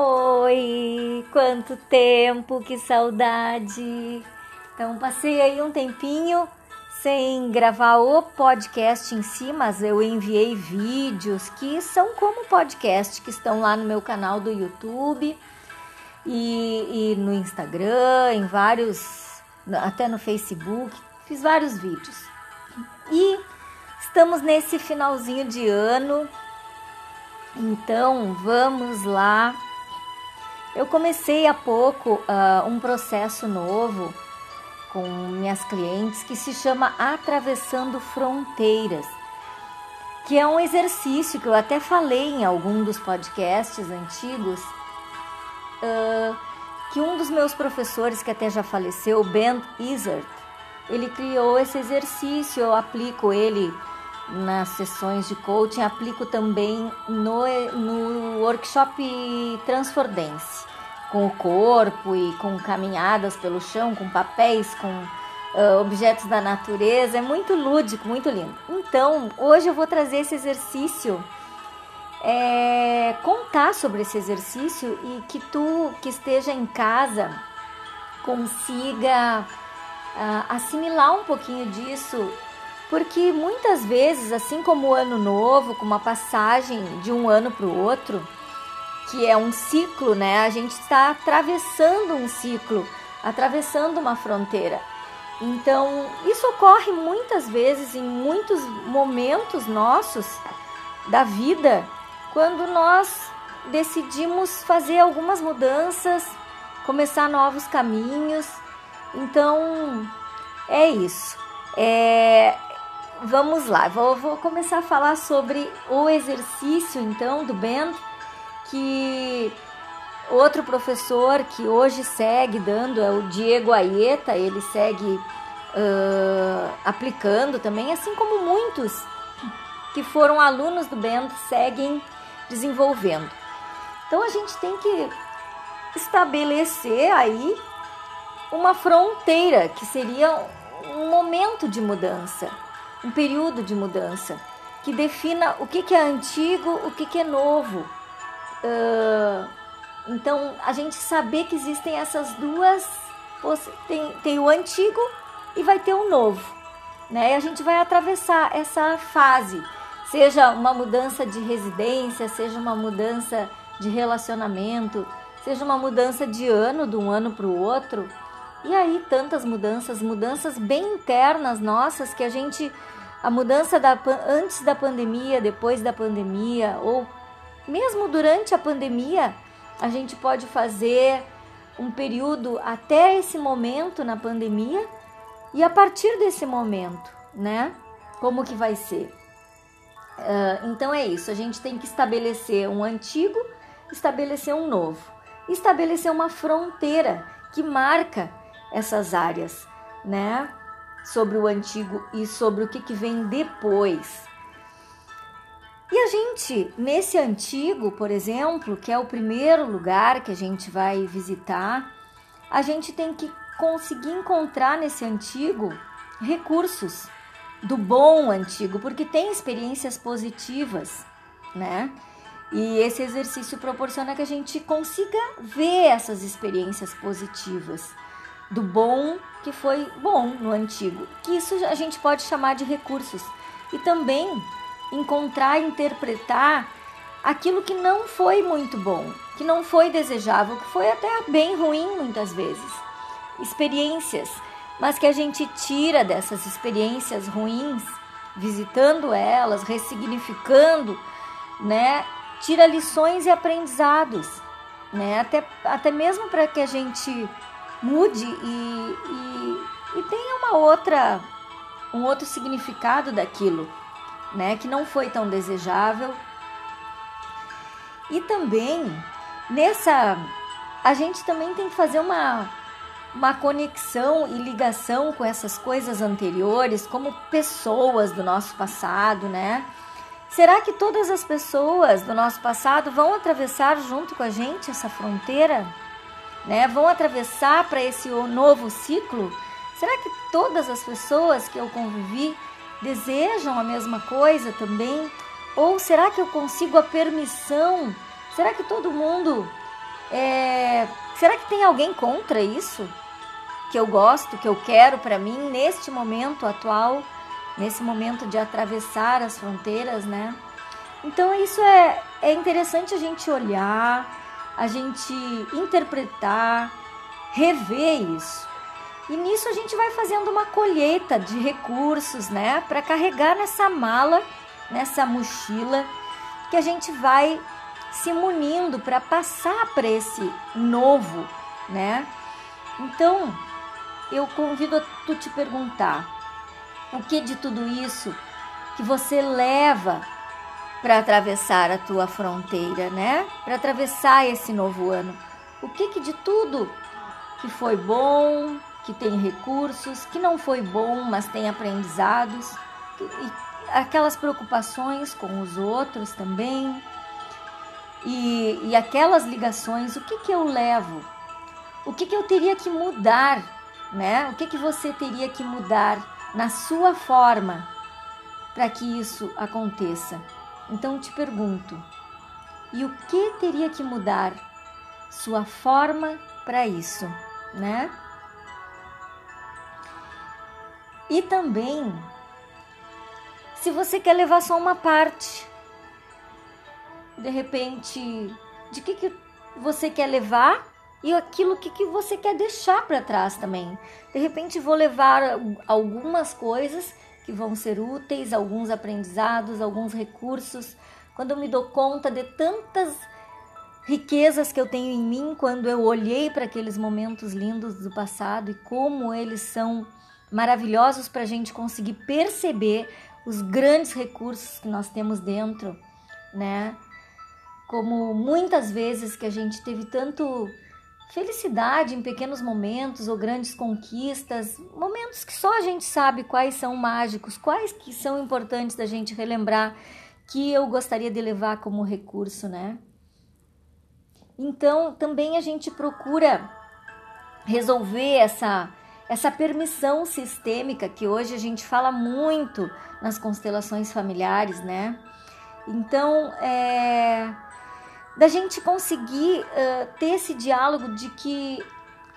Oi, quanto tempo, que saudade. Então, passei aí um tempinho sem gravar o podcast em si, mas eu enviei vídeos que são como podcast, que estão lá no meu canal do YouTube e, e no Instagram, em vários, até no Facebook, fiz vários vídeos. E estamos nesse finalzinho de ano, então vamos lá eu comecei há pouco uh, um processo novo com minhas clientes que se chama Atravessando Fronteiras, que é um exercício que eu até falei em algum dos podcasts antigos, uh, que um dos meus professores, que até já faleceu, Ben Izzard, ele criou esse exercício, eu aplico ele nas sessões de coaching, aplico também no, no workshop Transfordance, com o corpo e com caminhadas pelo chão, com papéis, com uh, objetos da natureza. É muito lúdico, muito lindo. Então, hoje eu vou trazer esse exercício, é, contar sobre esse exercício e que tu que esteja em casa consiga uh, assimilar um pouquinho disso porque muitas vezes, assim como o ano novo, com uma passagem de um ano para o outro, que é um ciclo, né? A gente está atravessando um ciclo, atravessando uma fronteira. Então, isso ocorre muitas vezes em muitos momentos nossos da vida, quando nós decidimos fazer algumas mudanças, começar novos caminhos. Então, é isso. É, vamos lá, vou, vou, começar a falar sobre o exercício então do Bend, que outro professor que hoje segue dando é o Diego Aieta, ele segue uh, aplicando também, assim como muitos que foram alunos do Bend seguem desenvolvendo. Então a gente tem que estabelecer aí uma fronteira que seria um momento de mudança um período de mudança que defina o que, que é antigo, o que, que é novo. Uh, então, a gente saber que existem essas duas, tem, tem o antigo e vai ter o novo. Né? E a gente vai atravessar essa fase, seja uma mudança de residência, seja uma mudança de relacionamento, seja uma mudança de ano, de um ano para o outro. E aí tantas mudanças, mudanças bem internas nossas que a gente a mudança da antes da pandemia, depois da pandemia ou mesmo durante a pandemia, a gente pode fazer um período até esse momento na pandemia e a partir desse momento, né? Como que vai ser? Uh, então é isso, a gente tem que estabelecer um antigo, estabelecer um novo, estabelecer uma fronteira que marca essas áreas, né? Sobre o antigo e sobre o que, que vem depois. E a gente, nesse antigo, por exemplo, que é o primeiro lugar que a gente vai visitar, a gente tem que conseguir encontrar nesse antigo recursos do bom antigo, porque tem experiências positivas, né? E esse exercício proporciona que a gente consiga ver essas experiências positivas do bom que foi bom no antigo, que isso a gente pode chamar de recursos. E também encontrar interpretar aquilo que não foi muito bom, que não foi desejável, que foi até bem ruim muitas vezes. Experiências, mas que a gente tira dessas experiências ruins, visitando elas, ressignificando, né? Tira lições e aprendizados, né? Até, até mesmo para que a gente mude e, e, e tenha uma outra, um outro significado daquilo, né? Que não foi tão desejável. E também nessa a gente também tem que fazer uma uma conexão e ligação com essas coisas anteriores, como pessoas do nosso passado, né? Será que todas as pessoas do nosso passado vão atravessar junto com a gente essa fronteira? Né, vão atravessar para esse novo ciclo? Será que todas as pessoas que eu convivi desejam a mesma coisa também? Ou será que eu consigo a permissão? Será que todo mundo É, será que tem alguém contra isso? Que eu gosto, que eu quero para mim neste momento atual, nesse momento de atravessar as fronteiras, né? Então isso é, é interessante a gente olhar, a gente interpretar, rever isso. E nisso a gente vai fazendo uma colheita de recursos, né, para carregar nessa mala, nessa mochila que a gente vai se munindo para passar para esse novo, né? Então, eu convido a tu te perguntar: o que de tudo isso que você leva para atravessar a tua fronteira, né? Para atravessar esse novo ano. O que que de tudo que foi bom, que tem recursos, que não foi bom, mas tem aprendizados, aquelas preocupações com os outros também, e, e aquelas ligações, o que que eu levo? O que que eu teria que mudar, né? O que que você teria que mudar na sua forma para que isso aconteça? Então te pergunto: e o que teria que mudar sua forma para isso, né? E também, se você quer levar só uma parte, de repente, de que, que você quer levar e aquilo que, que você quer deixar para trás também. De repente, vou levar algumas coisas que vão ser úteis, alguns aprendizados, alguns recursos. Quando eu me dou conta de tantas riquezas que eu tenho em mim, quando eu olhei para aqueles momentos lindos do passado e como eles são maravilhosos para a gente conseguir perceber os grandes recursos que nós temos dentro, né? Como muitas vezes que a gente teve tanto Felicidade em pequenos momentos ou grandes conquistas, momentos que só a gente sabe quais são mágicos, quais que são importantes da gente relembrar que eu gostaria de levar como recurso, né? Então, também a gente procura resolver essa essa permissão sistêmica que hoje a gente fala muito nas constelações familiares, né? Então, é da gente conseguir uh, ter esse diálogo de que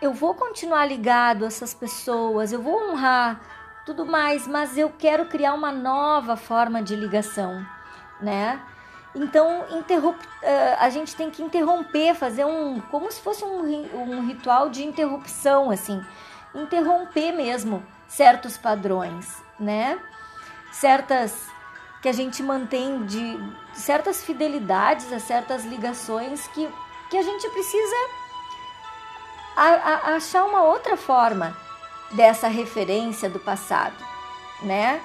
eu vou continuar ligado a essas pessoas, eu vou honrar tudo mais, mas eu quero criar uma nova forma de ligação, né? Então, uh, a gente tem que interromper, fazer um, como se fosse um, um ritual de interrupção, assim, interromper mesmo certos padrões, né? Certas que a gente mantém de certas fidelidades, a certas ligações que, que a gente precisa a, a, achar uma outra forma dessa referência do passado, né?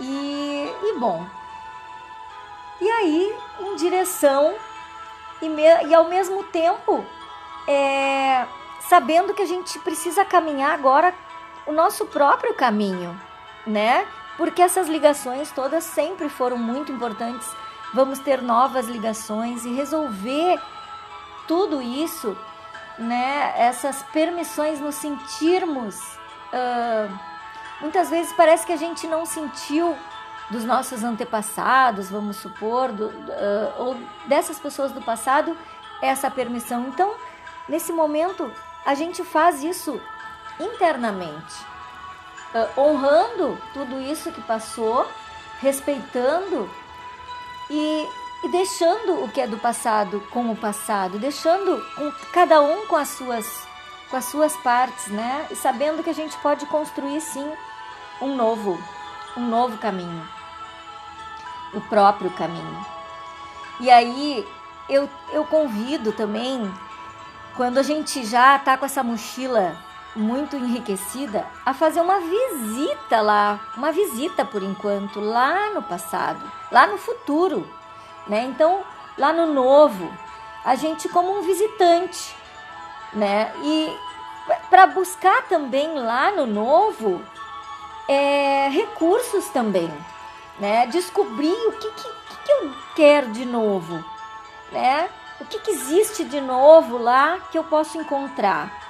E, e bom, e aí em direção e, me, e ao mesmo tempo é, sabendo que a gente precisa caminhar agora o nosso próprio caminho, né? porque essas ligações todas sempre foram muito importantes. Vamos ter novas ligações e resolver tudo isso, né? Essas permissões, nos sentirmos. Uh, muitas vezes parece que a gente não sentiu dos nossos antepassados, vamos supor, do, uh, ou dessas pessoas do passado, essa permissão. Então, nesse momento, a gente faz isso internamente uh, honrando tudo isso que passou, respeitando e, e deixando o que é do passado com o passado, deixando cada um com as suas com as suas partes, né? E sabendo que a gente pode construir sim um novo, um novo caminho, o próprio caminho. E aí eu, eu convido também, quando a gente já tá com essa mochila muito enriquecida a fazer uma visita lá, uma visita por enquanto lá no passado, lá no futuro, né? Então, lá no novo, a gente como um visitante, né? E para buscar também lá no novo é, recursos também, né? Descobrir o que, que, que eu quero de novo, né? O que, que existe de novo lá que eu posso encontrar?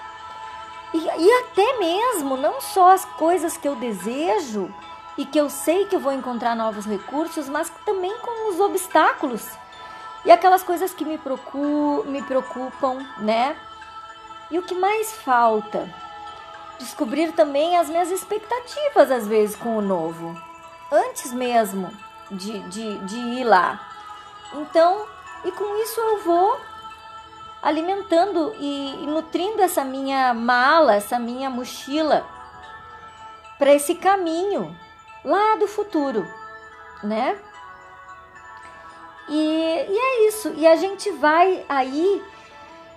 E, e até mesmo, não só as coisas que eu desejo e que eu sei que eu vou encontrar novos recursos, mas também com os obstáculos e aquelas coisas que me, preocupam, me preocupam, né? E o que mais falta? Descobrir também as minhas expectativas, às vezes, com o novo, antes mesmo de, de, de ir lá. Então, e com isso eu vou alimentando e, nutrindo essa minha mala, essa minha mochila para esse caminho lá do futuro, né? E, e é isso. E a gente vai aí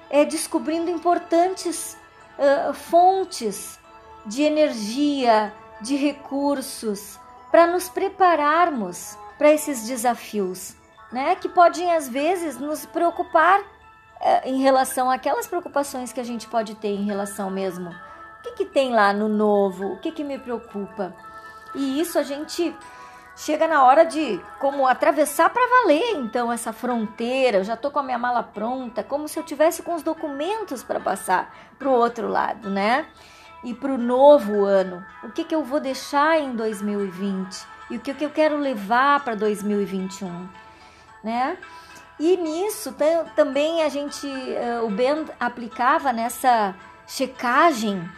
é, descobrindo importantes uh, fontes de energia, de recursos, para nos prepararmos para esses desafios, né? Que podem às vezes nos preocupar em relação àquelas preocupações que a gente pode ter em relação mesmo. O que, que tem lá no novo? O que, que me preocupa? E isso a gente chega na hora de como atravessar para valer então essa fronteira. Eu já tô com a minha mala pronta, como se eu tivesse com os documentos para passar para o outro lado, né? E para o novo ano, o que que eu vou deixar em 2020 e o que que eu quero levar para 2021, né? E nisso também a gente, eh, o Ben aplicava nessa checagem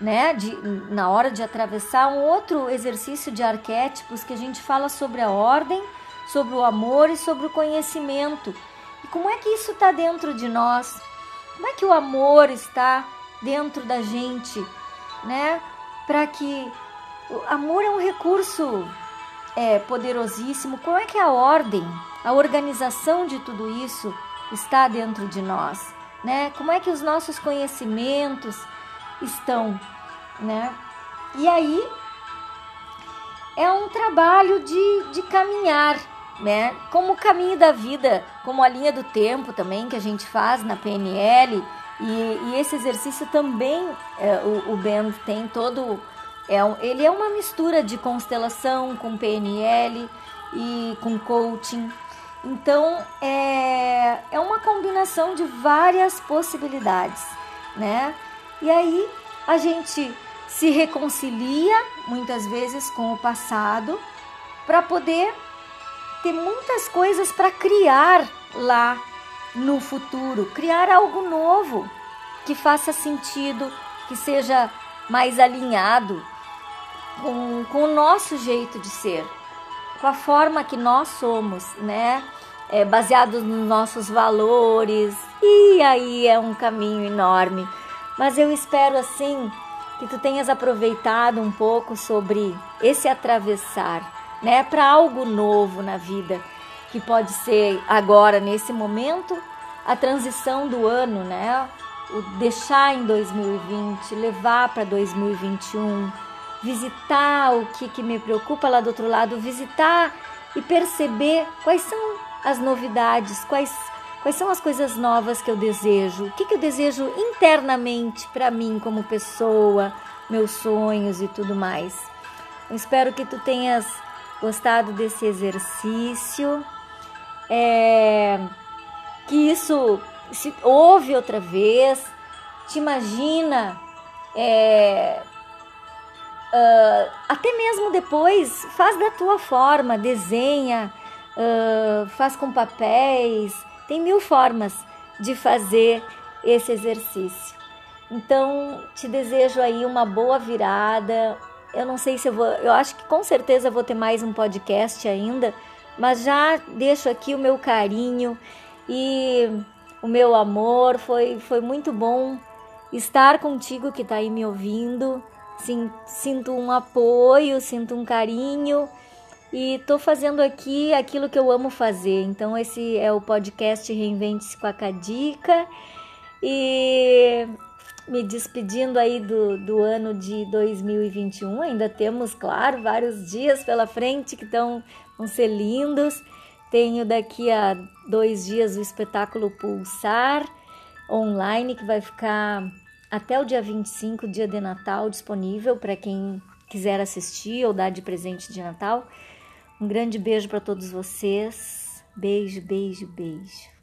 né, de, na hora de atravessar um outro exercício de arquétipos que a gente fala sobre a ordem, sobre o amor e sobre o conhecimento. E como é que isso está dentro de nós? Como é que o amor está dentro da gente, né? Para que o amor é um recurso é, poderosíssimo. Como é que a ordem, a organização de tudo isso está dentro de nós, né? Como é que os nossos conhecimentos estão, né? E aí é um trabalho de, de caminhar, né? Como o caminho da vida, como a linha do tempo também que a gente faz na PNL e, e esse exercício também é, o, o Ben tem todo é ele é uma mistura de constelação com PNL e com coaching. Então é, é uma combinação de várias possibilidades, né? E aí a gente se reconcilia muitas vezes com o passado para poder ter muitas coisas para criar lá no futuro, criar algo novo que faça sentido, que seja mais alinhado com, com o nosso jeito de ser, com a forma que nós somos, né? É, baseados nos nossos valores. E aí é um caminho enorme mas eu espero assim que tu tenhas aproveitado um pouco sobre esse atravessar, né, para algo novo na vida, que pode ser agora nesse momento a transição do ano, né? O deixar em 2020, levar para 2021, visitar o que, que me preocupa lá do outro lado, visitar e perceber quais são as novidades, quais Quais são as coisas novas que eu desejo? O que, que eu desejo internamente para mim como pessoa, meus sonhos e tudo mais? Eu espero que tu tenhas gostado desse exercício, é, que isso se ouve outra vez, te imagina, é, uh, até mesmo depois, faz da tua forma, desenha, uh, faz com papéis, tem mil formas de fazer esse exercício. Então, te desejo aí uma boa virada. Eu não sei se eu vou, eu acho que com certeza vou ter mais um podcast ainda, mas já deixo aqui o meu carinho e o meu amor. Foi, foi muito bom estar contigo que está aí me ouvindo. Sinto um apoio, sinto um carinho e tô fazendo aqui aquilo que eu amo fazer. Então esse é o podcast Reinvente-se com a Cadica e me despedindo aí do, do ano de 2021. Ainda temos, claro, vários dias pela frente que estão vão ser lindos. Tenho daqui a dois dias o espetáculo Pulsar online que vai ficar até o dia 25, dia de Natal, disponível para quem quiser assistir ou dar de presente de Natal. Um grande beijo para todos vocês. Beijo, beijo, beijo.